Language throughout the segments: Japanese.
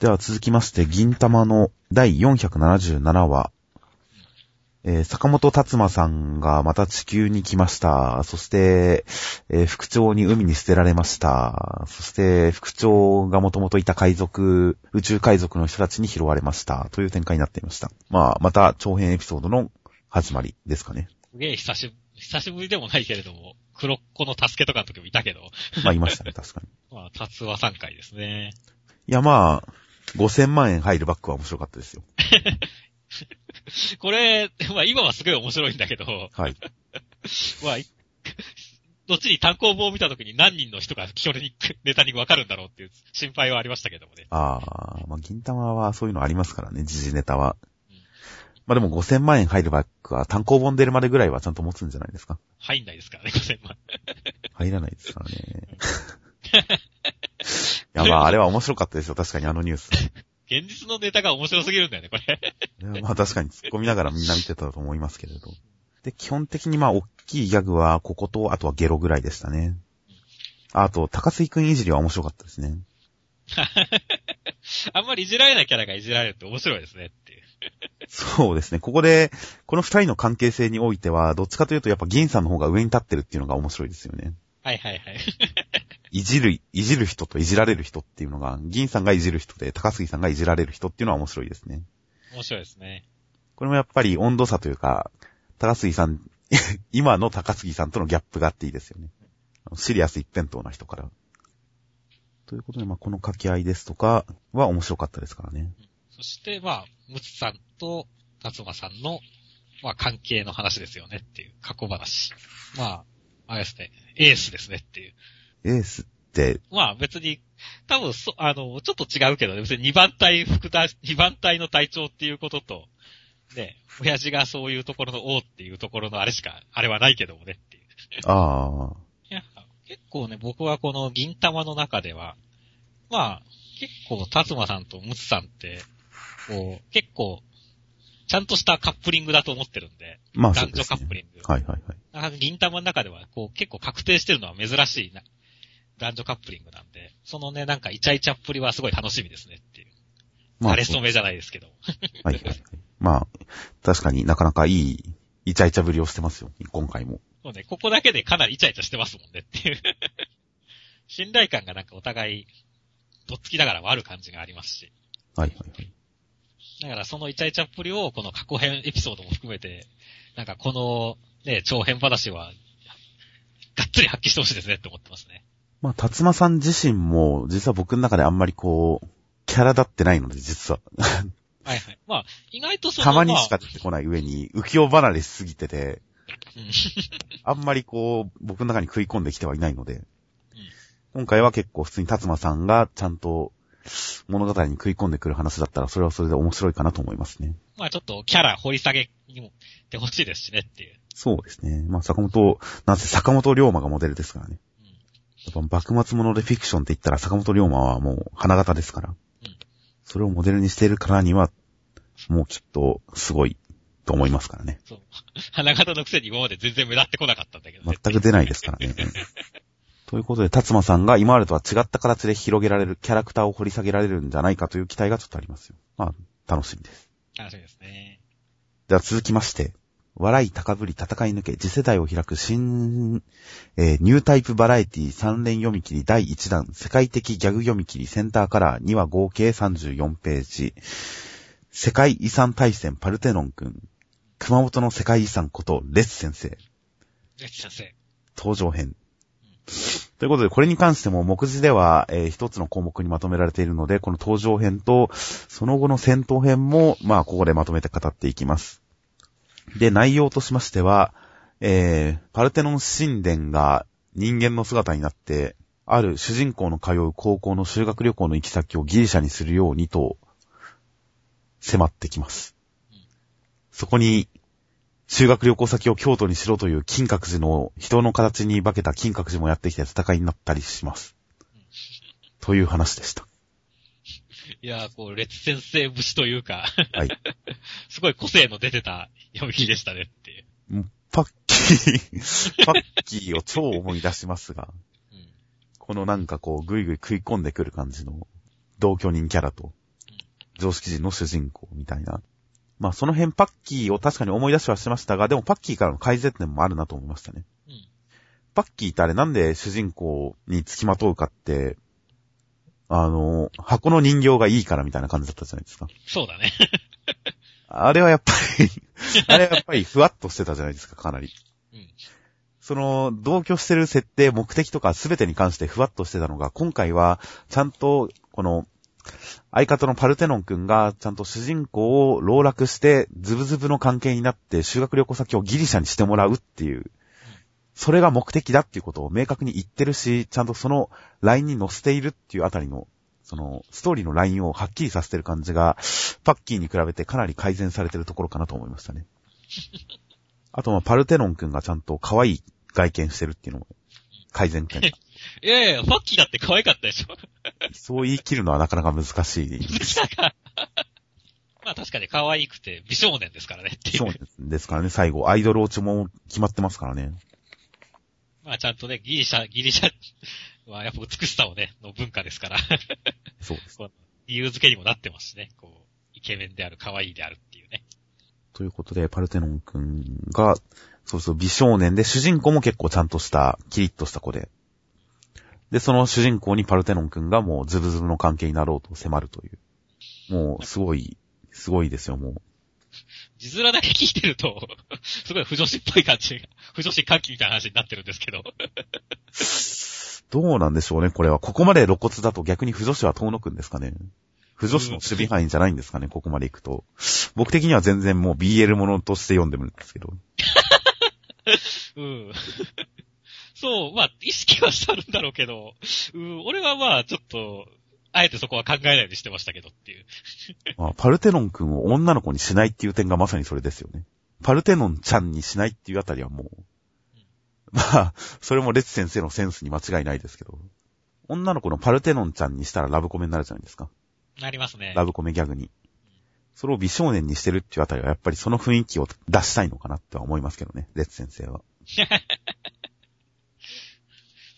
では続きまして、銀玉の第477話。えー、坂本達馬さんがまた地球に来ました。そして、えー副長に海に捨てられました。そして、副長がもともといた海賊、宇宙海賊の人たちに拾われました。という展開になっていました。まあ、また長編エピソードの始まりですかね。すげえ久しぶり、久しぶりでもないけれども、黒っ子の助けとかの時もいたけど、まあ、いましたね、確かに。まあ、達和3回ですね。いや、まあ、5000万円入るバックは面白かったですよ。これ、まあ今はすごい面白いんだけど、はい。まあ、い後に単行本を見た時に何人の人がそれに、ネタに分かるんだろうっていう心配はありましたけどもね。ああ、まあ、銀玉はそういうのありますからね、時事ネタはうん。まあでも5000万円入るバックは単行本出るまでぐらいはちゃんと持つんじゃないですか。入んないですからね、5000万。入らないですからね。いや、まああれは面白かったですよ、確かにあのニュース。現実のネタが面白すぎるんだよね、これ。まあ確かに突っ込みながらみんな見てたと思いますけれど。で、基本的にまあ大きいギャグはここと、あとはゲロぐらいでしたね。あと、高杉くんいじりは面白かったですね。あんまりいじられないキャラがいじられるって面白いですねっていう。そうですね。ここで、この二人の関係性においては、どっちかというとやっぱ銀さんの方が上に立ってるっていうのが面白いですよね。はいはいはい。いじる、いじる人といじられる人っていうのが、銀さんがいじる人で、高杉さんがいじられる人っていうのは面白いですね。面白いですね。これもやっぱり温度差というか、高杉さん、今の高杉さんとのギャップがあっていいですよね。シリアス一辺倒な人から。ということで、まあ、この掛け合いですとかは面白かったですからね。そして、まあ、ムツさんと達馬さんの、まあ、関係の話ですよねっていう過去話。まあ、あれですね、エースですねっていう。エースって、まあ別に、多分そ、あの、ちょっと違うけどね、別に2番隊副隊、2番隊の隊長っていうことと、ね、親父がそういうところの王っていうところのあれしか、あれはないけどもねっていう。ああ、いや、結構ね、僕はこの銀玉の中では、まあ、結構、達馬さんとムツさんって、こう、結構、ちゃんとしたカップリングだと思ってるんで、まあそう男女ですね。カップリング。はいはいはい。銀玉の中では、こう、結構確定してるのは珍しいな、男女カップリングなんで、そのね、なんかイチャイチャっぷりはすごい楽しみですねっていう。まあ、慣れ初めじゃないですけど。はいはいはい。まあ、確かになかなかいい、イチャイチャぶりをしてますよ、今回も。そうね、ここだけでかなりイチャイチャしてますもんねっていう。信頼感がなんかお互い、どっつきながらもある感じがありますし。はいはいはい。だからそのイチャイチャっぷりをこの過去編エピソードも含めて、なんかこのね、長編話は、がっつり発揮してほしいですねって思ってますね。まあ、達馬さん自身も、実は僕の中であんまりこう、キャラ立ってないので、実は。はいはい。まあ、意外とその、たまにしかまあ出てこない上に、浮世離れしすぎてて、うんあんまりこう、僕の中に食い込んできてはいないので、今回は結構普通に達馬さんがちゃんと物語に食い込んでくる話だったら、それはそれで面白いかなと思いますね。まあちょっとキャラ掘り下げにもってほしいですしねっていう。そうですね。まあ、坂本、なぜ坂本龍馬がモデルですからね。やっぱ幕末物でフィクションって言ったら坂本龍馬はもう花形ですから。うんそれをモデルにしているからには、もうきっとすごいと思いますからね。そう。花形のくせに今まで全然目立ってこなかったんだけどね。全く出ないですからね。ということで、達馬さんが今までとは違った形で広げられる、キャラクターを掘り下げられるんじゃないかという期待がちょっとありますよ。まあ、楽しみです。楽しみですね。では続きまして、笑い高ぶり戦い抜け、次世代を開く新、えーニュータイプバラエティ3連読み切り第1弾、世界的ギャグ読み切りセンターカラー2話合計34ページ、世界遺産大戦パルテノン君、熊本の世界遺産ことレッツ先生、レッチ先生。登場編。ということで、これに関しても目次では、えー一つの項目にまとめられているので、この登場編と、その後の戦闘編も、まあ、ここでまとめて語っていきます。で、内容としましては、えー、パルテノン神殿が人間の姿になって、ある主人公の通う高校の修学旅行の行き先をギリシャにするようにと、迫ってきます。そこに、修学旅行先を京都にしろという金閣寺の人の形に化けた金閣寺もやってきて戦いになったりします。という話でした。いやー、こう、列先生節というか、はい。すごい個性の出てた読み切りでしたねっていうパッキー、パッキーを超思い出しますが、うん。このなんかこう、ぐいぐい食い込んでくる感じの同居人キャラと、常識人の主人公みたいな。まあその辺パッキーを確かに思い出しはしましたが、でもパッキーからの改善点もあるなと思いましたね。うん。パッキーってあれなんで主人公に付きまとうかって、あの、箱の人形がいいからみたいな感じだったじゃないですか。そうだね。あれはやっぱり、あれはやっぱりふわっとしてたじゃないですか、かなり。うん。その、同居してる設定、目的とか全てに関してふわっとしてたのが、今回は、ちゃんと、この、相方のパルテノン君が、ちゃんと主人公を老落して、ズブズブの関係になって、修学旅行先をギリシャにしてもらうっていう、それが目的だっていうことを明確に言ってるし、ちゃんとそのラインに載せているっていうあたりの、その、ストーリーのラインをはっきりさせてる感じが、パッキーに比べてかなり改善されてるところかなと思いましたね。あと、まあ、パルテノン君がちゃんと可愛い外見してるっていうのも、改善点。いやいや、ファッキーだって可愛かったでしょ。そう言い切るのはなかなか難しい。まあ確かに可愛くて美少年ですからねっていう。そうですからね、最後、アイドル落ちも決まってますからね。まあちゃんとね、ギリシャ、ギリシャは やっぱ美しさをね、の文化ですから。そうです。理由付けにもなってますしね。こう、イケメンである、可愛いであるっていうね。ということで、パルテノン君が、そうそう、美少年で、主人公も結構ちゃんとした、キリッとした子で。で、その主人公にパルテノン君がもうズブズブの関係になろうと迫るという。もう、すごい、すごいですよ、もう。字面だけ聞いてると、すごい不女子っぽい感じが、不女子歓喜みたいな話になってるんですけど。どうなんでしょうね、これは。ここまで露骨だと逆に不女子は遠のくんですかね。不女子の守備範囲じゃないんですかね、ここまで行くと。僕的には全然もう BL ものとして読んでるんですけど。うん。そう、まあ、意識はしてあるんだろうけど、うん、俺はまあ、ちょっと、あえてそこは考えないようにしてましたけどっていう。まあ、パルテノン君を女の子にしないっていう点がまさにそれですよね。パルテノンちゃんにしないっていうあたりはもう、まあ、それもレツ先生のセンスに間違いないですけど、女の子のパルテノンちゃんにしたらラブコメになるじゃないですか。なりますね。ラブコメギャグに。それを美少年にしてるっていうあたりはやっぱりその雰囲気を出したいのかなっては思いますけどね、レツ先生は。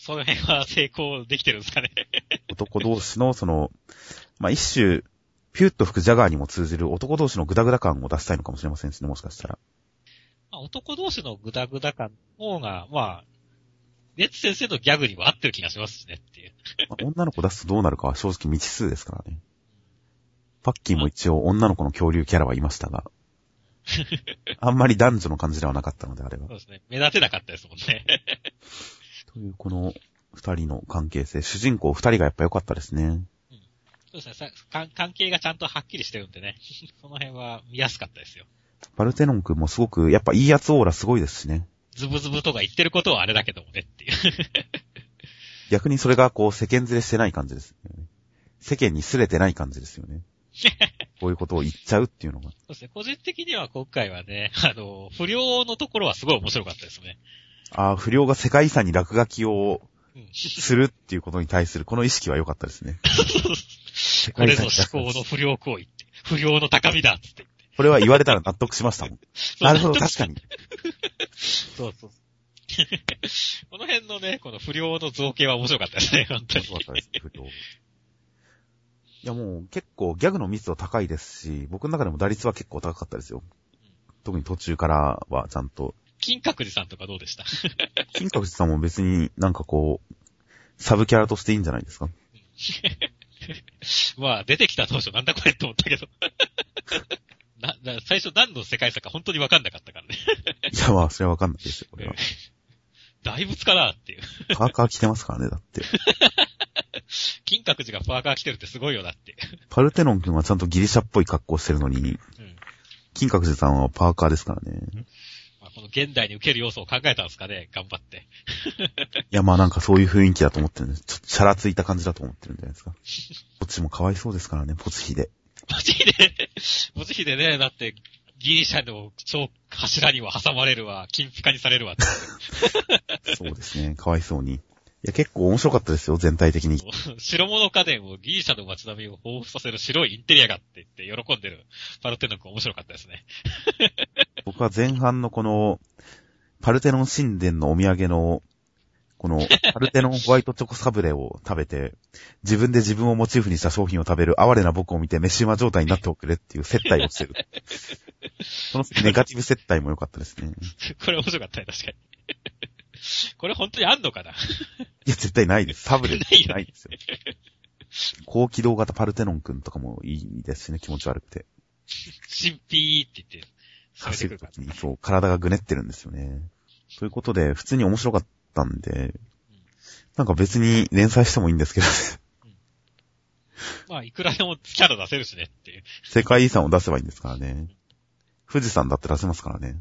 その辺は成功できてるんですかね。男同士のその、まあ一種、ピュッと吹くジャガーにも通じる男同士のグダグダ感を出したいのかもしれませんしね、もしかしたら。まあ、男同士のグダグダ感の方が、まあ、レッツ先生のギャグには合ってる気がしますしねっていう。まあ女の子出すとどうなるかは正直未知数ですからね。パッキーも一応女の子の恐竜キャラはいましたが、あんまり男女の感じではなかったので、あれはそう。ですね。目立てなかったですもんね。という、この二人の関係性、主人公二人がやっぱ良かったですね。そうですねさか。関係がちゃんとはっきりしてるんでね。その辺は見やすかったですよ。パルテノン君もすごく、やっぱいいやつオーラすごいですしね。ズブズブとか言ってることはあれだけどもねっていう。逆にそれがこう世間連れしてない感じですよね。世間に擦れてない感じですよね。こういうことを言っちゃうっていうのが。そうですね。個人的には今回はね、あの、不良のところはすごい面白かったですね。ああ、不良が世界遺産に落書きをうん。するっていうことに対するこの意識は良かったですね。世これぞ思考の不良行為って。不良の高みだっつって。これは言われたら納得しましたもん。なるほど、確かに。そうそう。この辺のね、この不良の造形は面白かったですね、本当に。面白かったです、不良。いやもう結構ギャグの密度高いですし、僕の中でも打率は結構高かったですよ。特に途中からはちゃんと。金閣寺さんとかどうでした？金閣寺さんも別になんかこう、サブキャラとしていいんじゃないですか？まあ、出てきた当初なんだこれって思ったけど。な、な最初何の世界線か本当にわかんなかったからね。いやまあ、それはわかんないですよ、これは。大仏かなっていう。パーカー着てますからね、だって。金閣寺がパーカー来てるってすごいよなって。パルテノン君はちゃんとギリシャっぽい格好してるのに、うん。金閣寺さんはパーカーですからね。現代に受ける要素を考えたんですかね、頑張って。いやまあなんかそういう雰囲気だと思ってるんです。ちょっとシャラついた感じだと思ってるんじゃないですか。こっちもかわいそうですからね、ポツヒで。マジで、マジでね、だって、ギリシャの超柱には挟まれるわ、金ピカにされるわ。そうですね、かわいそうに。いや結構面白かったですよ、全体的に。白物家電をギリシャの街並みを彷彿させる白いインテリアがって言って喜んでるパルテノン君面白かったですね。僕は前半のこの、パルテノン神殿のお土産の、この、パルテノンホワイトチョコサブレを食べて、自分で自分をモチーフにした商品を食べる哀れな僕を見て飯馬状態になっておくれっていう接待をしてる。このネガティブ接待も良かったですね。これ面白かったね、確かに。これ本当にあんのかな？いや、絶対ないです。サブレないよねないですよ。高機動型パルテノンくんとかもいいですしね、気持ち悪くて。新ピーって言って、走るときに、そう、体がぐねってるんですよね。ということで、普通に面白かったんで、なんか別に連載してもいいんですけど、まあ、いくらでもキャラ出せるしねっていう。世界遺産を出せばいいんですからね。富士山だって出せますからね。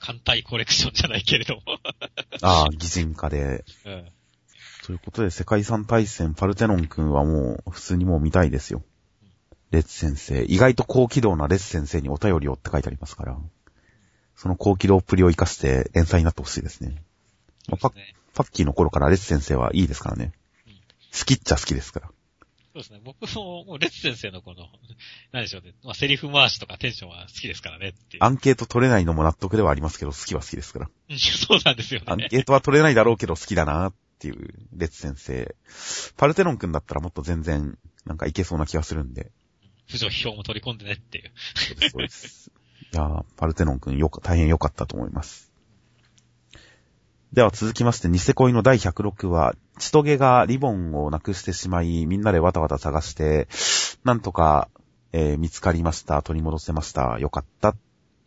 艦隊コレクションじゃないけれども。ああ、擬人化で。うん。ということで、世界遺産対戦パルテノン君はもう、普通にもう見たいですよ。レッツ先生。意外と高機動なレッツ先生にお便りをって書いてありますから。その高機動っぷりを活かして連載になってほしいですね。まあパッ。パッキーの頃からレッツ先生はいいですからねうん。好きっちゃ好きですから。そうですね。僕も、もうレッツ先生のこの、何でしょうね。まあ、セリフ回しとかテンションは好きですからねっていう。アンケート取れないのも納得ではありますけど、好きは好きですから。うんそうなんですよアンね。ケートは取れないだろうけど好きだなっていう、レッツ先生。パルテノン君だったらもっと全然、なんかいけそうな気がするんで。不条批評も取り込んでねっていう。そうです、そうです。いやー、パルテノン君よく、大変良かったと思います。では続きまして、ニセ恋の第106話、チトゲがリボンをなくしてしまい、みんなでわたわた探して、なんとか、えー見つかりました、取り戻せました、よかった、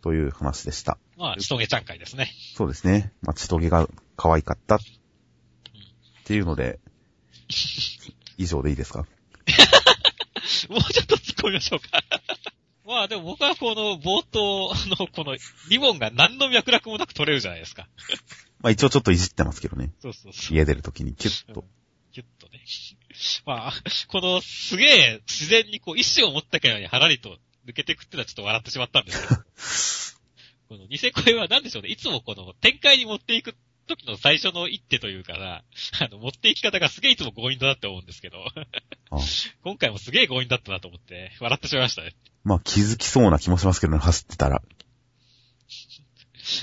という話でした。まあ、ちとげちゃん会ですね。そうですね。まあ、チトゲが可愛かった、っていうので、以上でいいですか？もうちょっと突っ込みましょうか。まあでも僕はこの冒頭のこのリボンが何の脈絡もなく取れるじゃないですか。まあ、一応ちょっといじってますけどね。そうそうそう。家出るときにキュッと。ギュッとね。まあ、このすげえ自然にこう意志を持ったかようにはらりと抜けてくってのはちょっと笑ってしまったんですけど。このニセ恋は何でしょうね。いつもこの展開に持っていく時の最初の一手というかな、あの、持っていき方がすげえいつも強引だなって思うんですけど、あ 今回もすげえ強引だったなと思って、笑ってしまいましたね。まあ、気づきそうな気もしますけどね、走ってたら。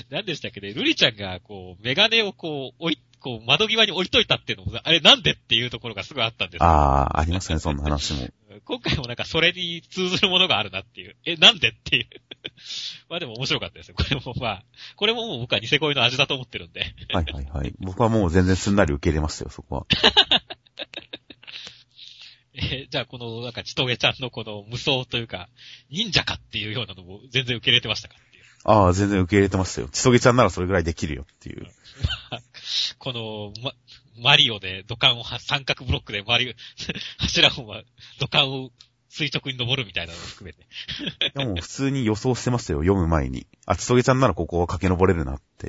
何でしたっけね、ルリちゃんが、こう、メガネをこう、置い、こう、窓際に置いといたっていうのも、あれなんでっていうところがすごいあったんですよああ、ありましたね、そんな話も。今回もなんかそれに通ずるものがあるなっていう。え、なんでっていう。まあでも面白かったですよ。これもまあ、これももう僕はニセ恋の味だと思ってるんで。はいはいはい。僕はもう全然すんなり受け入れましたよ、そこは。えーじゃあこのなんかちとげちゃんのこの無双というか、忍者かっていうようなのも全然受け入れてましたか？っていう。ああ、全然受け入れてましたよ。ちそげちゃんならそれぐらいできるよっていう。この、ま、マリオで土管をは、三角ブロックでマリオ、柱を、ま、土管を垂直に登るみたいなのを含めて。でも普通に予想してましたよ、読む前に。あ、ちそげちゃんならここは駆け上れるなって。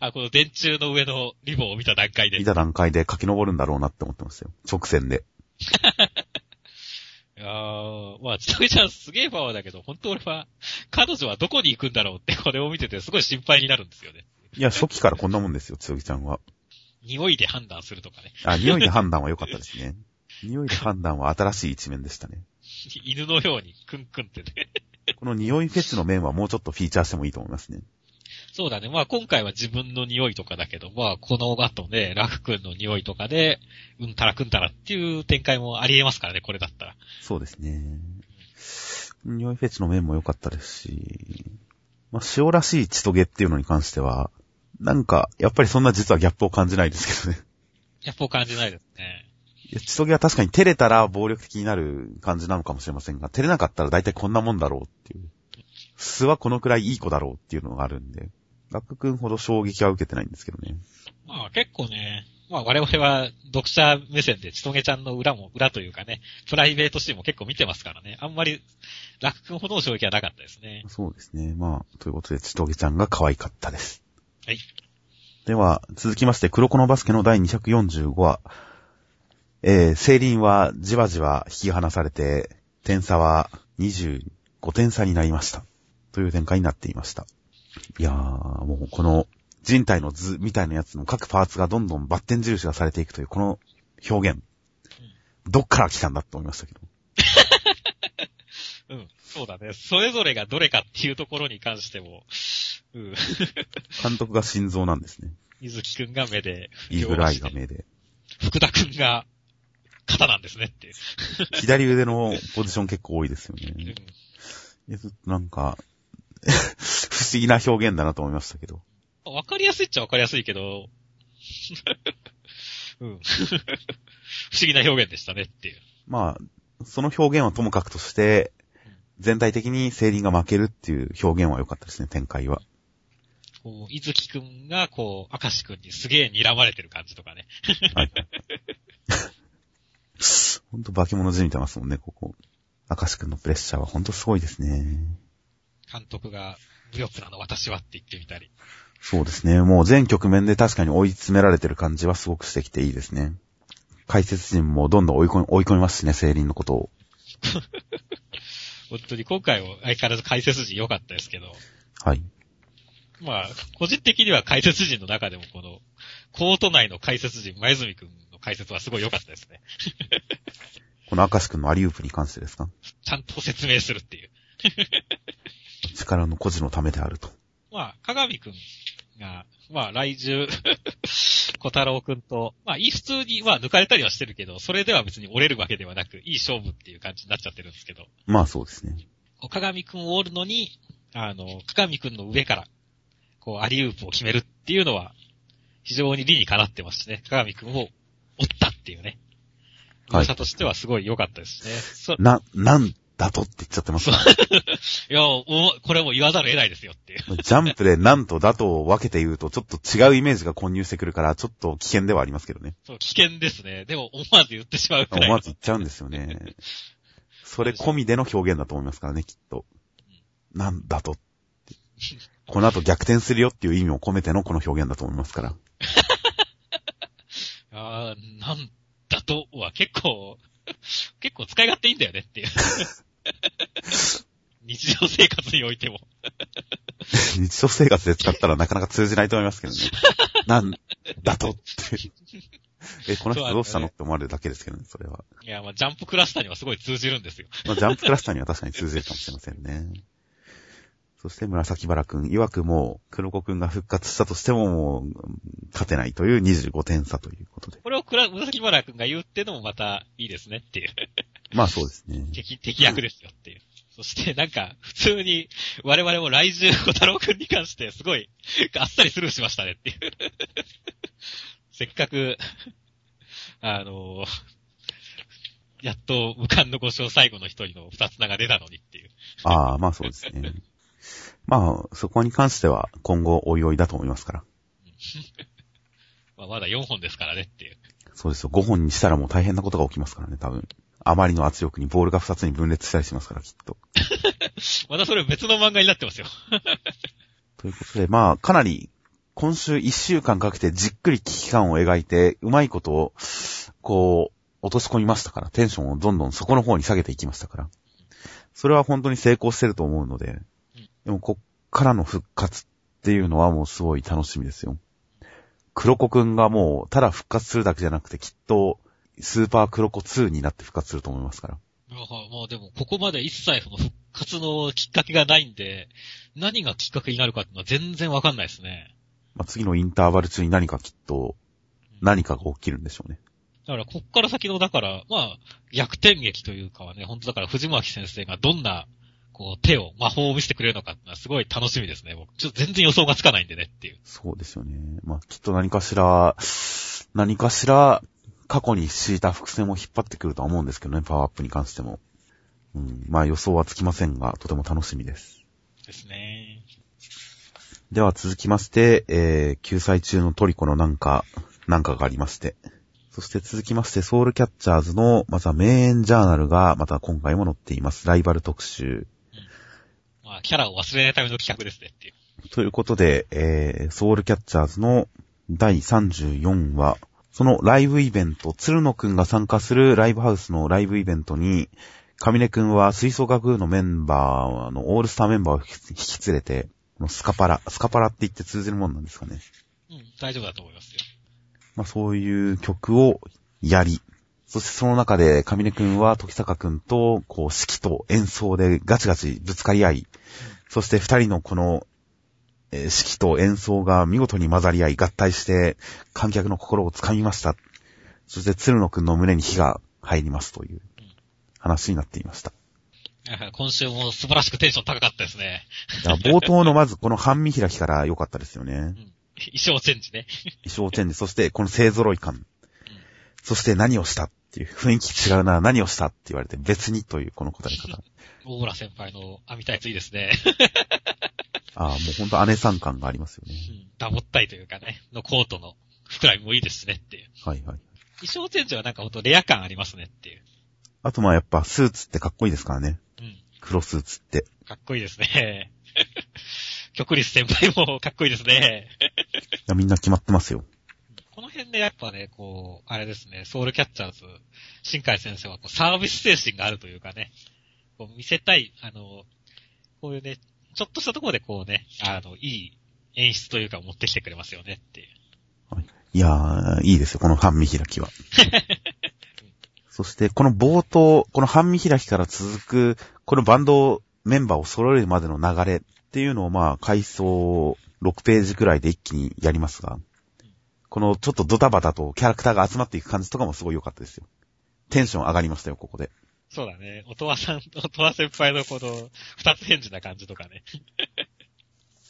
あ、この電柱の上のリボンを見た段階で見。た段階で駆け上るんだろうなって思ってましたよ。直線で。いやー、まあ、ちとげちゃんすげえパワーだけど、本当俺は、彼女はどこに行くんだろうってこれを見ててすごい心配になるんですよね。いや、初期からこんなもんですよ、ちそげちゃんは。匂いで判断するとかね。あ、匂いで判断は良かったですね。匂いで判断は新しい一面でしたね。犬のようにクンクンってね。この匂いフェチの面はもうちょっとフィーチャーしてもいいと思いますね。そうだね。まあ今回は自分の匂いとかだけど、まあこの後ね、ラフ君の匂いとかで、うんたらくんたらっていう展開もありえますからね、これだったら。そうですね。匂いフェチの面も良かったですし、まあ、塩らしい血トゲっていうのに関しては、なんか、やっぱりそんな実はギャップを感じないですけどね。やっぱ感じないですね。いや、血トゲは確かに照れたら暴力的になる感じなのかもしれませんが、照れなかったら大体こんなもんだろうっていう。素はこのくらいいい子だろうっていうのがあるんで、ラック君ほど衝撃は受けてないんですけどね。まあ結構ね、まあ我々は読者目線でちとげちゃんの裏も、裏というかね、プライベートシーンも結構見てますからね。あんまり、ラク君ほどの衝撃はなかったですね。そうですね。まあ、ということで、ちとげちゃんが可愛かったです。はい。では、続きまして、黒子のバスケの第245話。えー、セイリンはじわじわ引き離されて、点差は25点差になりました。という展開になっていました。いやー、もうこの人体の図みたいなやつの各パーツがどんどんバッテン印がされていくというこの表現。どっから来たんだって思いましたけど。うん。そうだね。それぞれがどれかっていうところに関しても、うん。監督が心臓なんですね。水木くんが目で、イーグルアイが目で。福田くんが肩なんですねって。左腕のポジション結構多いですようんね。えずっとなんか、不 思議な表現だなと思いましたけど。わかりやすいっちゃわかりやすいけど、うん。不思議な表現でしたねっていう。まあ、その表現はともかくとして、全体的にセイリンが負けるっていう表現は良かったですね、展開は。こう、伊月くんが、こう、明石くんにすげえ睨まれてる感じとかね。はい。ほんと化け物じみてますもんね、ここ。明石くんのプレッシャーはほんとすごいですね。監督が、ブヨプラの私はって言ってみたり。そうですね。もう全局面で確かに追い詰められてる感じはすごくしてきていいですね。解説陣もどんどん追い込み、追い込みますしね、セイリンのことを。本当に今回も相変わらず解説陣良かったですけど、はい。まあ、個人的には解説陣の中でもこの、コート内の解説陣、前住くんの解説はすごい良かったですね。この明石くんのアリウープに関してですか？ちゃんと説明するっていう。力の孤児のためであると。まあ、鏡くんが、まあ、来週、小太郎くんと、まあ、いい普通に、まあ、抜かれたりはしてるけど、それでは別に折れるわけではなく、いい勝負っていう感じになっちゃってるんですけど、まあそうですね。鏡くんを折るのに、あの、鏡くんの上から、こう、アリウープを決めるっていうのは、非常に理にかなってますしね。鏡くんを折ったっていうね。はいとしてはすごい良かったですね。そな、なんだとって言っちゃってます。いや、おこれも言わざるを得ないですよっていう。ジャンプでなんとだと分けて言うと、ちょっと違うイメージが混入してくるから、ちょっと危険ではありますけどね。そう、危険ですね。でも、思わず言ってしまうくら。思わず言っちゃうんですよね。それ込みでの表現だと思いますからね、きっと。なんだとって。この後逆転するよっていう意味を込めてのこの表現だと思いますから。あーなんだとは結構、結構使い勝手いいんだよねっていう。日常生活においても。日常生活で使ったらなかなか通じないと思いますけどね。なんだとって。え、この人どうしたのって思われるだけですけどね、それは。いや、まあ、ジャンプクラスターにはすごい通じるんですよ。まあ、ジャンプクラスターには確かに通じるかもしれませんね。そして紫原くん、曰くも、黒子くんが復活したとしても、もう、勝てないという25点差ということで。これを紫原くんが言うってのもまたいいですねっていう。まあそうですね。敵、敵役ですよっていう。そしてなんか、普通に、我々も来週小太郎くんに関してすごい、あっさりスルーしましたねっていう。せっかく、あのやっと無冠の5勝最後の一人の二つ名が出たのにっていう。ああ、まあそうですね。まあ、そこに関しては今後おいおいだと思いますから。まあ、まだ4本ですからねっていう。そうですよ。5本にしたらもう大変なことが起きますからね、多分。あまりの圧力にボールが2つに分裂したりしますから、きっと。またそれ別の漫画になってますよ。ということで、まあ、かなり、今週1週間かけてじっくり危機感を描いて、うまいことを、こう、落とし込みましたから、テンションをどんどんそこの方に下げていきましたから。それは本当に成功してると思うので、でもこっからの復活っていうのはもうすごい楽しみですよ。黒子くんがもう、ただ復活するだけじゃなくて、きっと、スーパー黒子2になって復活すると思いますから。もうでも、ここまで一切その復活のきっかけがないんで、何がきっかけになるかっていうのは全然わかんないですね。まあ、次のインターバル中に何かきっと、何かが起きるんでしょうね。だから、こっから先の、だから、まあ、逆転劇というかはね、本当だから藤巻先生がどんな、こう、手を、魔法を見せてくれるのかってのはすごい楽しみですね。僕、ちょっと全然予想がつかないんでねっていう。そうですよね。まあ、きっと何かしら、何かしら、過去に敷いた伏線を引っ張ってくるとは思うんですけどね、パワーアップに関しても。うん、まあ予想はつきませんが、とても楽しみです。ですね。では続きまして、えー、救済中のトリコのなんか、なんかがありまして。そして続きまして、ソウルキャッチャーズの、また名演ジャーナルが、また今回も載っています。ライバル特集。まあ、キャラを忘れないための企画ですねっていう。ということで、えー、ソウルキャッチャーズの第34話、そのライブイベント、鶴野くんが参加するライブハウスのライブイベントに、カミネくんは吹奏楽部のメンバーのオールスターメンバーを引き連れて、スカパラ、スカパラって言って通じるもんなんですかね。うん、大丈夫だと思いますよ。まあそういう曲をやり、そしてその中で、カミネくんは時坂くんと、こう、指揮と演奏でガチガチぶつかり合い、そして二人のこの、えー指揮と演奏が見事に混ざり合い合体して観客の心をつかみました。そして鶴野くんの胸に火が入りますという話になっていました。今週も素晴らしくテンション高かったですね。冒頭のまずこの半身開きから良かったですよねう。ん。衣装チェンジね。衣装チェンジ、そしてこの勢揃い感。そして何をしたっていう、雰囲気違うな、何をしたって言われて別にというこの答え方。大村先輩の網タイツいいですね。ああ、もうほんと姉さん感がありますよねう。ん。ダボったいというかね、のコートの膨らみもいいですねっていう。はいはい。衣装チェンジはなんかほんとレア感ありますねっていう。あとまあやっぱスーツってかっこいいですからね。うん。黒スーツって。かっこいいですね。極立先輩もかっこいいですね。いやみんな決まってますよ。この辺でやっぱね、こう、あれですね、ソウルキャッチャーズ、新海先生はこうサービス精神があるというかね、こう見せたい、あの、こういうね、ちょっとしたところでこうね、あの、いい演出というか持ってきてくれますよねっていう。いやー、いいですよ、この半身開きは。そして、この冒頭、この半身開きから続く、このバンドメンバーを揃えるまでの流れっていうのをまあ、回想6ページくらいで一気にやりますが、このちょっとドタバタとキャラクターが集まっていく感じとかもすごい良かったですよ。テンション上がりましたよ、ここで。そうだね、音羽さん、音羽先輩のこの、二つ返事な感じとかね。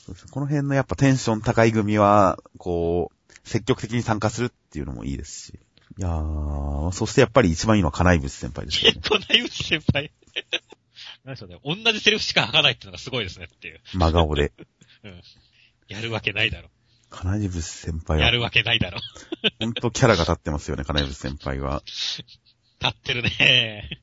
そうですこの辺のやっぱテンション高い組は、こう、積極的に参加するっていうのもいいですし。いやー、そしてやっぱり一番いいのは金井淵先輩ですよね結。構内内先輩。なんでしょうね、同じセリフしか吐かないっていうのがすごいですねっていう。真顔で。うん。やるわけないだろ。金井淵先輩は、やるわけないだろ。ほんとキャラが立ってますよね、金井淵先輩は。立ってるね。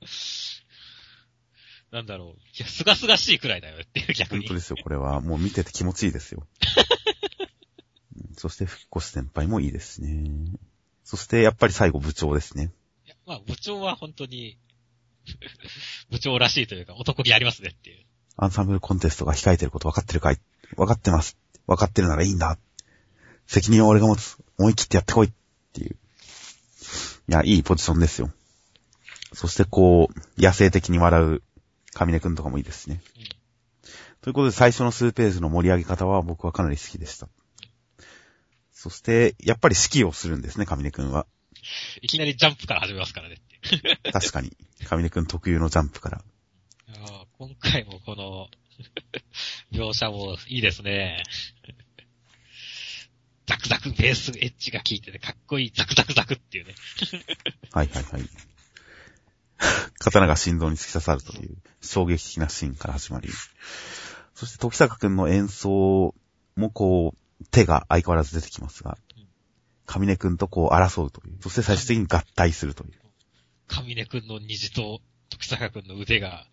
なんだろう。いや、すがすがしいくらいだよっていう逆に。本当ですよ、これは。もう見てて気持ちいいですよ。うんそして、ふっこし先輩もいいですね。そして、やっぱり最後部長ですね。いやまあ、部長は本当に、部長らしいというか、男気ありますねっていう。アンサンブルコンテストが控えてること分かってるかい？分かってます。分かってるならいいんだ。責任は俺が持つ。思い切ってやってこい。っていう。いや、いいポジションですよ。そしてこう、野生的に笑う、カミネくんとかもいいですしね。うんということで最初の数ページの盛り上げ方は僕はかなり好きでした。そして、やっぱり指揮をするんですね、カミネくんは。いきなりジャンプから始めますからね。確かに。カミネくん特有のジャンプから。今回もこの、描写もいいですね。ザクザクベースエッジが効いててかっこいいザクザクザクっていうね。はいはいはい。刀が心臓に突き刺さるという衝撃的なシーンから始まり。そして時坂くんの演奏もこう、手が相変わらず出てきますがうん、上根くんとこう争うという。そして最終的に合体するという。上根くんの虹と時坂くんの腕が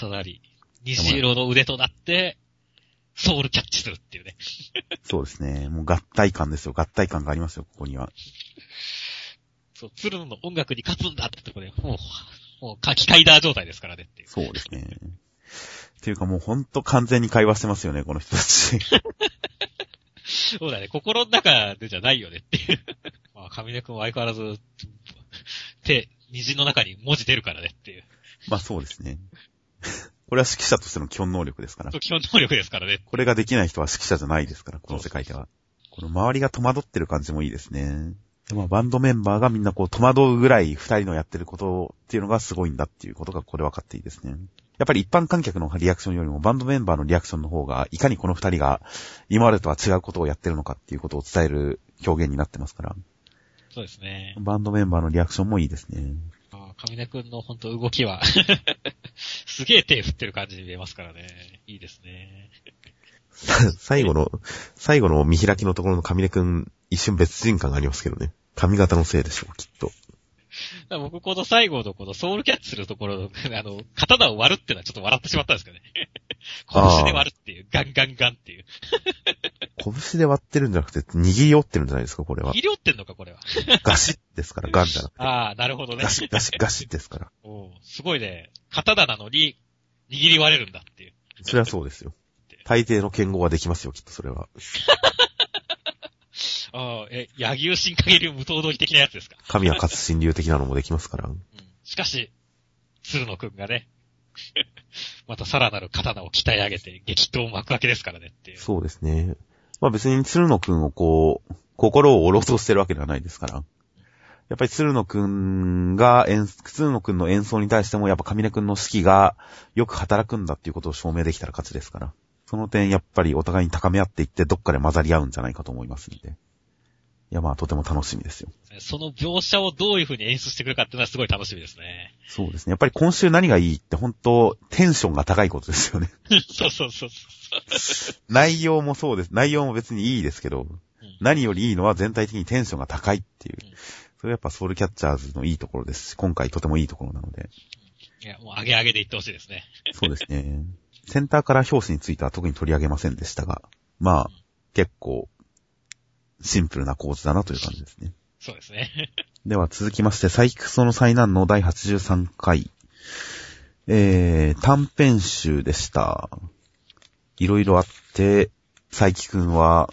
重なり、虹色の腕となって、ソウルキャッチするっていうね。そうですね。もう合体感ですよ。合体感がありますよ、ここには。そう、鶴野の音楽に勝つんだってとこで、もう、もう、カキカイダー状態ですからねっていう。そうですね。っていうかもうほんと完全に会話してますよね、この人たち。そうだね、心の中でじゃないよねっていう。まあ、上根くんは相変わらず、手、虹の中に文字出るからねっていう。まあそうですね。これは指揮者としての基本能力ですから。基本能力ですからね。これができない人は指揮者じゃないですから、この世界では。この周りが戸惑ってる感じもいいですね。でまあ、バンドメンバーがみんなこう戸惑うぐらい二人のやってることっていうのがすごいんだっていうことがこれ分かっていいですね。やっぱり一般観客のリアクションよりもバンドメンバーのリアクションの方がいかにこの二人が今までとは違うことをやってるのかっていうことを伝える表現になってますから。そうですね。バンドメンバーのリアクションもいいですね。ああ上根くんの本当動きは、すげえ手振ってる感じに見えますからね。いいですね。最後の、最後の見開きのところの神根くん、一瞬別人感がありますけどね。髪型のせいでしょう、きっと。僕この最後のこのソウルキャッチするところの、あの、刀を割るってのはちょっと笑ってしまったんですけどね。拳で割るっていう、ガンガンガンっていう。拳で割ってるんじゃなくて、握り折ってるんじゃないですか、これは。切り折ってんのか、これは。ガシッですから、ガンじゃなくて。ああ、なるほどねガ。シッ、ガシッ、ガシッですから。おうすごいね。刀なのに、握り割れるんだっていう。それはそうですよ。大抵の剣豪はできますよ、きっとそれは。ああ、え、柳生新影流無刀取り的なやつですか？神は勝つ神流的なのもできますから。うん。しかし、鶴野くんがね、またさらなる刀を鍛え上げて激闘幕開けですからねっていう。そうですね。まあ別に鶴野くんをこう、心を折ろうとしてるわけではないですから。やっぱり鶴野くんが演、鶴野くんの演奏に対してもやっぱ上根くんの指揮がよく働くんだっていうことを証明できたら勝ちですから。その点やっぱりお互いに高め合っていってどっかで混ざり合うんじゃないかと思いますので。いやまあとても楽しみですよ。その描写をどういう風に演出してくるかっていうのはすごい楽しみですね。そうですね。やっぱり今週何がいいって本当テンションが高いことですよね。そうそうそう。内容もそうです。内容も別にいいですけど、何よりいいのは全体的にテンションが高いっていう。うんそれやっぱソウルキャッチャーズのいいところですし、今回とてもいいところなので。いや、もう上げ上げでいってほしいですね。そうですね。センターから表紙については特に取り上げませんでしたが、まあ、結構、シンプルな構図だなという感じですね。そうですね。では続きまして、サイキクソの災難の第83回。えー、短編集でした。いろいろあって、サイキくんは、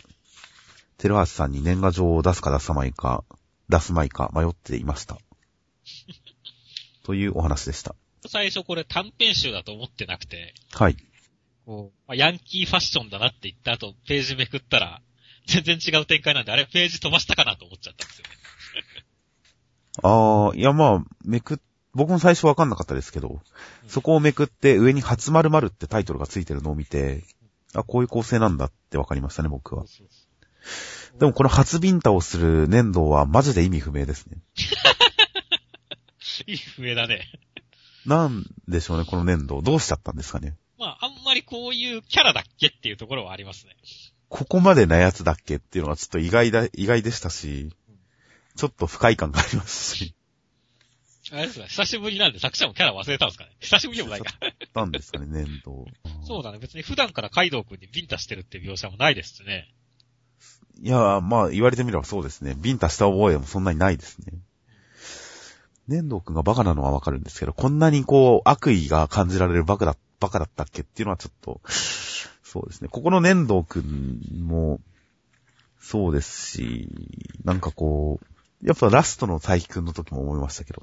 テルハシさんに年賀状を出すか出さないか、出すまいか迷っていました。というお話でした。最初これ短編集だと思ってなくて、はい。こう、まあ、ヤンキーファッションだなって言った後、ページめくったら、全然違う展開なんで、あれページ飛ばしたかなと思っちゃったんですよね。あー、いやまあ、めくっ、僕も最初わかんなかったですけど、そこをめくって上に初丸々ってタイトルがついてるのを見て、あ、こういう構成なんだってわかりましたね、僕は。でもこの初ビンタをする粘土はマジで意味不明ですね。いい不明だね。なんでしょうね、この粘土。どうしちゃったんですかね。こういうキャラだっけっていうところはありますね。ここまでなやつだっけっていうのはちょっと意外だ、意外でしたし、ちょっと不快感がありますし、あれですね、久しぶりなんで作者もキャラ忘れたんですかね。久しぶりでもないか。なんですかね、粘土。そうだね、別に普段からカイドウ君にビンタしてるっていう描写もないですしね。いや、まあ言われてみればそうですね。ビンタした覚えもそんなにないですね。粘土くんがバカなのはわかるんですけど、こんなにこう悪意が感じられるバカだ、バカだったっけっていうのはちょっと、そうですね。ここの粘土くんも、そうですし、なんかこう、やっぱラストの佐伯くんの時も思いましたけど、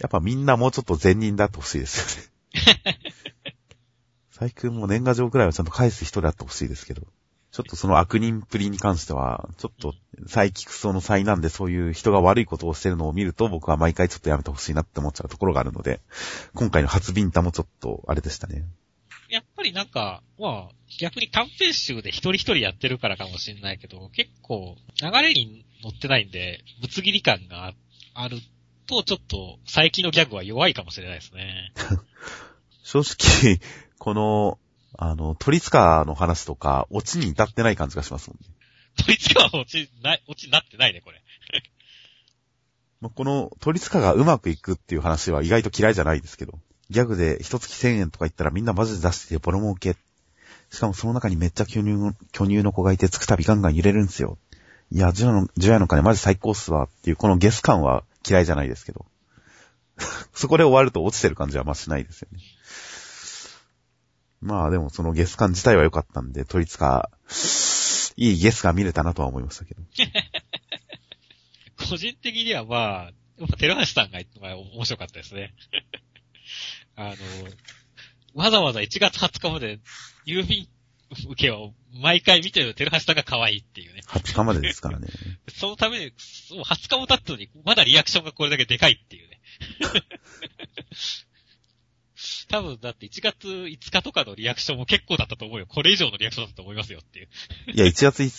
やっぱみんなもうちょっと善人だってほしいですよね。佐伯くんも年賀状くらいはちゃんと返す人であってほしいですけど、ちょっとその悪人っぷりに関しては、ちょっと、サイキクソの災難でそういう人が悪いことをしてるのを見ると、僕は毎回ちょっとやめてほしいなって思っちゃうところがあるので、今回の初ビンタもちょっと、あれでしたね。やっぱりなんか、まあ、逆に短編集で一人一人やってるからかもしれないけど、結構、流れに乗ってないんで、ぶつ切り感があると、ちょっと、最近のギャグは弱いかもしれないですね。正直、この、あの、鳥塚の話とか、オチに至ってない感じがしますもんね。といつかは落ちない、落ちになってないね、これ。まあこの、鳥塚がうまくいくっていう話は意外と嫌いじゃないですけど、ギャグで一月1000円とか言ったらみんなマジで出しててボロ儲け。しかもその中にめっちゃ巨乳の、巨乳の子がいてつくたびガンガン揺れるんですよ。いや、ジュアの、ジュアの金マジ最高っすわっていうこのゲス感は嫌いじゃないですけど。そこで終わると落ちてる感じはまあしないですよね。まあでもそのゲス感自体は良かったんで、鳥塚、いいゲスが見れたなとは思いましたけど。個人的にはまあ、やっぱ、寺橋さんが面白かったですね。あの、わざわざ1月20日まで郵便受けを毎回見てる寺橋さんが可愛いっていうね。20日までですからね。そのために、そう20日も経ったのに、まだリアクションがこれだけでかいっていうね。多分だって1月5日とかのリアクションも結構だったと思うよ。これ以上のリアクションだったと思いますよっていう。いや、1月い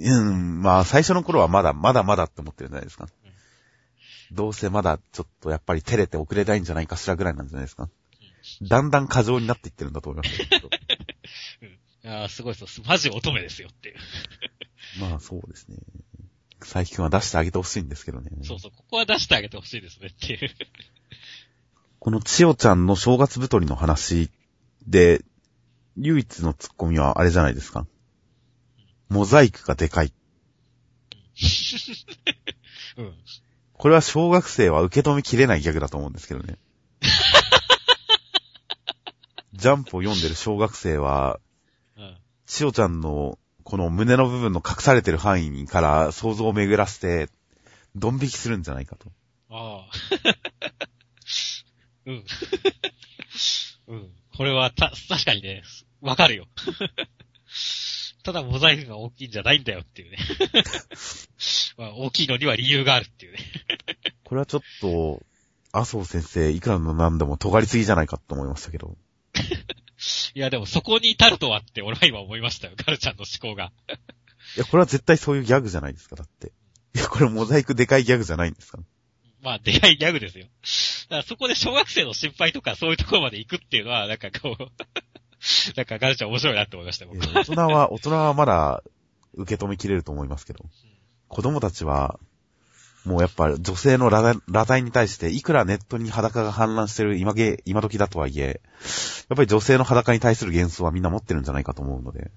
うん、まあ、最初の頃はまだ、まだまだって思ってるんじゃないですか。どうせまだちょっとやっぱり照れて遅れないんじゃないかしらぐらいなんじゃないですか。だんだん過剰になっていってるんだと思いますけど。いやーすごいです。マジ乙女ですよっていう。まあ、そうですね。佐伯くんは出してあげてほしいんですけどね。そうそう、ここは出してあげてほしいですねっていう。この千代ちゃんの正月太りの話で、唯一のツッコミはあれじゃないですか。モザイクがでかい。うん。これは小学生は受け止めきれないギャグだと思うんですけどね。ジャンプを読んでる小学生は、うん。千代ちゃんのこの胸の部分の隠されてる範囲から想像を巡らせて、ドン引きするんじゃないかと。ああ。うん。うん。これはた、確かにね、わかるよ。ただモザイクが大きいんじゃないんだよっていうね。まあ、大きいのには理由があるっていうね。これはちょっと、麻生先生、いくらの何でも尖りすぎじゃないかと思いましたけど。いや、でもそこに至るとはって俺は今思いましたよ。ガルちゃんの思考が。いや、これは絶対そういうギャグじゃないですか、だって。いや、これモザイクでかいギャグじゃないんですかまあ、でかいギャグですよ。だからそこで小学生の心配とかそういうところまで行くっていうのは、なんかこう、なんかガルちゃん面白いなって思いましたよ、僕大人は、大人はまだ受け止めきれると思いますけど。子供たちは、もうやっぱ女性の裸裸体に対して、いくらネットに裸が氾濫してる今げ、今時だとはいえ、やっぱり女性の裸に対する幻想はみんな持ってるんじゃないかと思うので、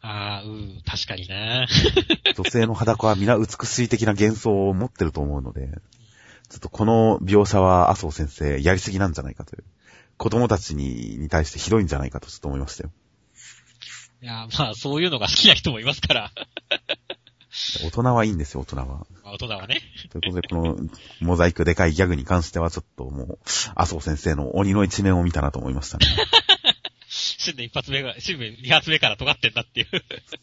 ああ、うん、確かにな。女性の裸は皆美しい的な幻想を持ってると思うので、ちょっとこの描写は麻生先生やりすぎなんじゃないかという。子供たちにに対してひどいんじゃないかとちょっと思いましたよ。いや、まあ、そういうのが好きな人もいますから。大人はいいんですよ、大人は。まあ、大人はね。ということで、このモザイクでかいギャグに関してはちょっともう、麻生先生の鬼の一面を見たなと思いましたね。新年一発目が、新年二発目から尖ってんだっていう。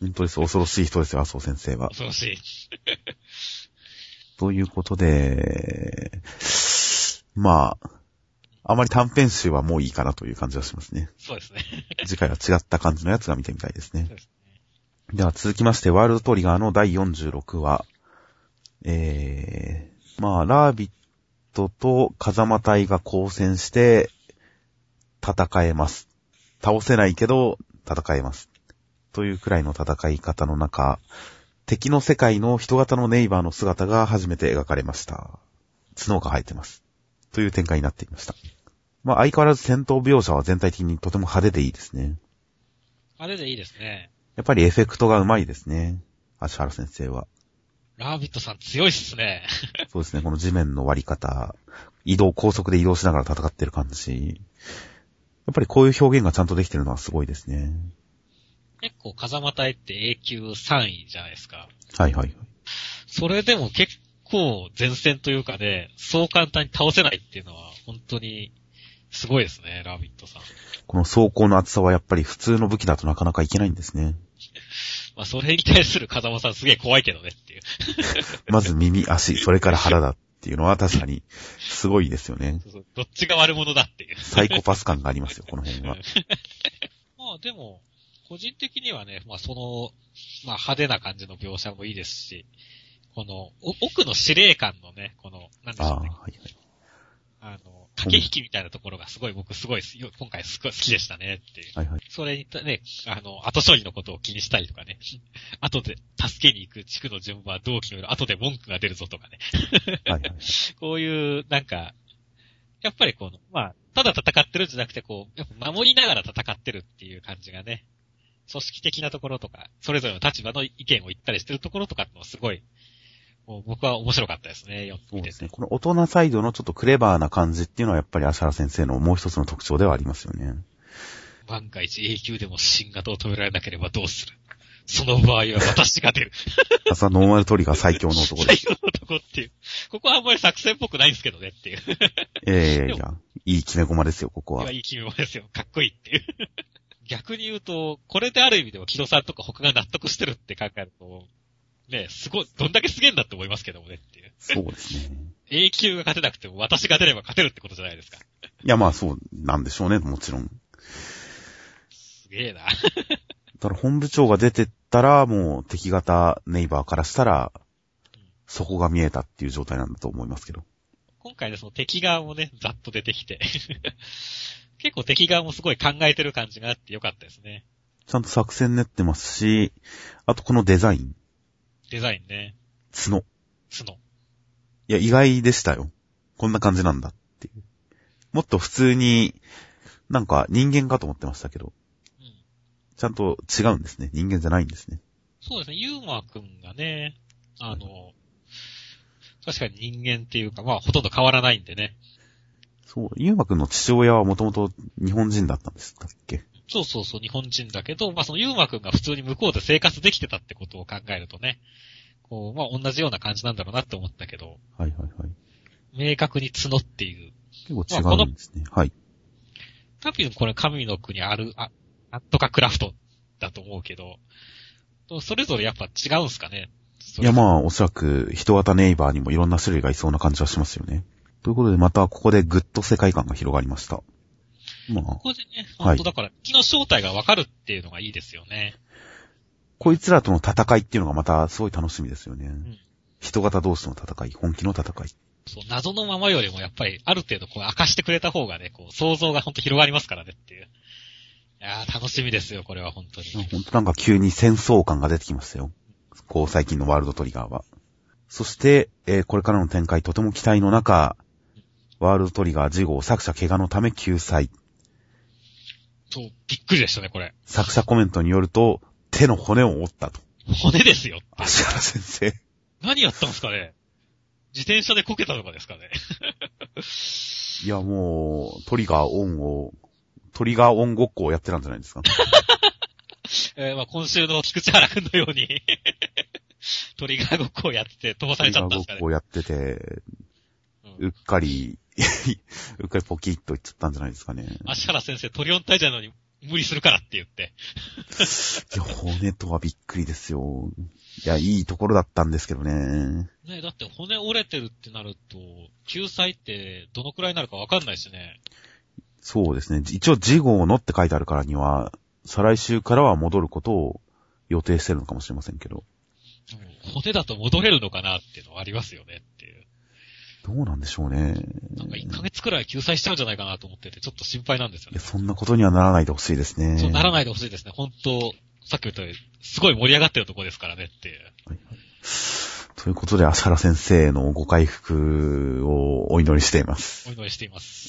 本当です。恐ろしい人ですよ、麻生先生は。恐ろしい。ということで、まあ、あまり短編集はもういいかなという感じがしますね。そうですね。次回は違った感じのやつが見てみたいですねそう。ですね。では続きまして、ワールドトリガーの第46話。えー、まあ、ラービットと風間隊が交戦して、戦えます。倒せないけど、戦えます。というくらいの戦い方の中、敵の世界の人型のネイバーの姿が初めて描かれました。角が生えてます。という展開になっていました。まあ、相変わらず戦闘描写は全体的にとても派手でいいですね。あれでいいですね。やっぱりエフェクトが上手いですね。足原先生は。ラービットさん強いっすね。そうですね、この地面の割り方、移動、高速で移動しながら戦ってる感じ。やっぱりこういう表現がちゃんとできてるのはすごいですね。結構風間隊って A 級3位じゃないですか。はいはい。それでも結構前線というかね、そう簡単に倒せないっていうのは本当にすごいですね、ラービットさん。この走行の厚さはやっぱり普通の武器だとなかなかいけないんですね。まあそれに対する風間さんすげえ怖いけどねっていう。まず耳、足、それから腹だっていうのは確かにすごいですよね。そうそうどっちが悪者だっていう。サイコパス感がありますよ、この辺は。まあでも、個人的にはね、まあその、まあ派手な感じの描写もいいですし、この、お奥の司令官のね、この、なんでしああ、ょうね。はいはい。あの、駆け引きみたいなところがすごい僕すごい今回すごい好きでしたねっていう。はいはい。それにたね、あの、後処理のことを気にしたりとかね。後で助けに行く地区の順番はどう決める後で文句が出るぞとかね。はいはい。こういう、なんか、やっぱりこの、まあ、ただ戦ってるんじゃなくて、こう、やっぱ守りながら戦ってるっていう感じがね、組織的なところとか、それぞれの立場の意見を言ったりしてるところとかってのはすごい、もう僕は面白かったですね、そうですね。。この大人サイドのちょっとクレバーな感じっていうのはやっぱり足原先生のもう一つの特徴ではありますよね。万が一永久でも新型を止められなければどうする？その場合は私が出る。さすがノーマルトリガー最強の男です。最強の男っていう。ここはあんまり作戦っぽくないんですけどねっていう。いやいやいや、いい決め駒ですよ、ここは。いい決め物ですよ。かっこいいっていう。逆に言うと、これである意味でも木戸さんとか他が納得してるって考えると、ね、すごい、どんだけすげえんだって思いますけどもねっていう。そうですね。A 級が勝てなくても私が出れば勝てるってことじゃないですか。いや、まあそうなんでしょうね、もちろん。すげえな。ただ本部長が出てったら、もう敵型ネイバーからしたら、そこが見えたっていう状態なんだと思いますけど。今回でその敵側もね、ざっと出てきて。結構敵側もすごい考えてる感じがあってよかったですね。ちゃんと作戦練ってますし、あとこのデザイン、デザインね。角。角。いや、意外でしたよ。こんな感じなんだっていう。もっと普通に、なんか人間かと思ってましたけど、うん。ちゃんと違うんですね。人間じゃないんですね。そうですね、ユーマくんがね、あの、確かに人間っていうか、まあほとんど変わらないんでね。そう、ゆうまくんの父親はもともと日本人だったんですかっけ？そうそうそう、日本人だけど、まあそのユーマくんが普通に向こうで生活できてたってことを考えるとね、こう、まあ同じような感じなんだろうなって思ったけど、はいはいはい。明確に角っていう。結構違うんですね。はい。多分これ神の国ある、あ、なんとかクラフトだと思うけど、それぞれやっぱ違うんすかね？いやまあ、おそらく人型ネイバーにもいろんな種類がいそうな感じはしますよね。ということで、またここでぐっと世界観が広がりました。まあ、ここでね、はい本当だから、敵の正体がわかるっていうのがいいですよね。こいつらとの戦いっていうのがまたすごい楽しみですよね。ん人型同士の戦い、本気の戦い。そう、謎のままよりもやっぱり、ある程度こう明かしてくれた方がね、こう、想像が本当広がりますからねっていう。いやー、楽しみですよ、これは本当に。ほんとなんか急に戦争感が出てきましたよ。こう最近のワールドトリガーは。そして、えーこれからの展開とても期待の中、ワールドトリガー事号作者怪我のため救済。そう、びっくりでしたね、これ。作者コメントによると、手の骨を折ったと。骨ですよ。足原先生。何やったんですかね自転車でこけたとかですかね いやもう、トリガーオンを、トリガーオンごっこをやってたんじゃないですか。えーまあ今週の菊池原くんのように、トリガーごっこをやってて飛ばされちゃったんですかねトリガーごっこ。をやってて、うんうっかり、うっかりポキッといっちゃったんじゃないですかね。足原先生トリオン体じゃのに無理するからって言って。いや、骨とはびっくりですよ。いや、いいところだったんですけどね。ねだって骨折れてるってなると、救済ってどのくらいになるかわかんないしね。そうですね。一応、事後のって書いてあるからには、再来週からは戻ることを予定してるのかもしれませんけど。うん骨だと戻れるのかなっていうのはありますよね。どうなんでしょうね。なんか1ヶ月くらい救済しちゃうんじゃないかなと思ってて、ちょっと心配なんですよね。そんなことにはならないでほしいですね。そうならないでほしいですね。本当さっき言ったように、すごい盛り上がってるとこですからねっていう。ということで、足原先生のご回復をお祈りしています。お祈りしています。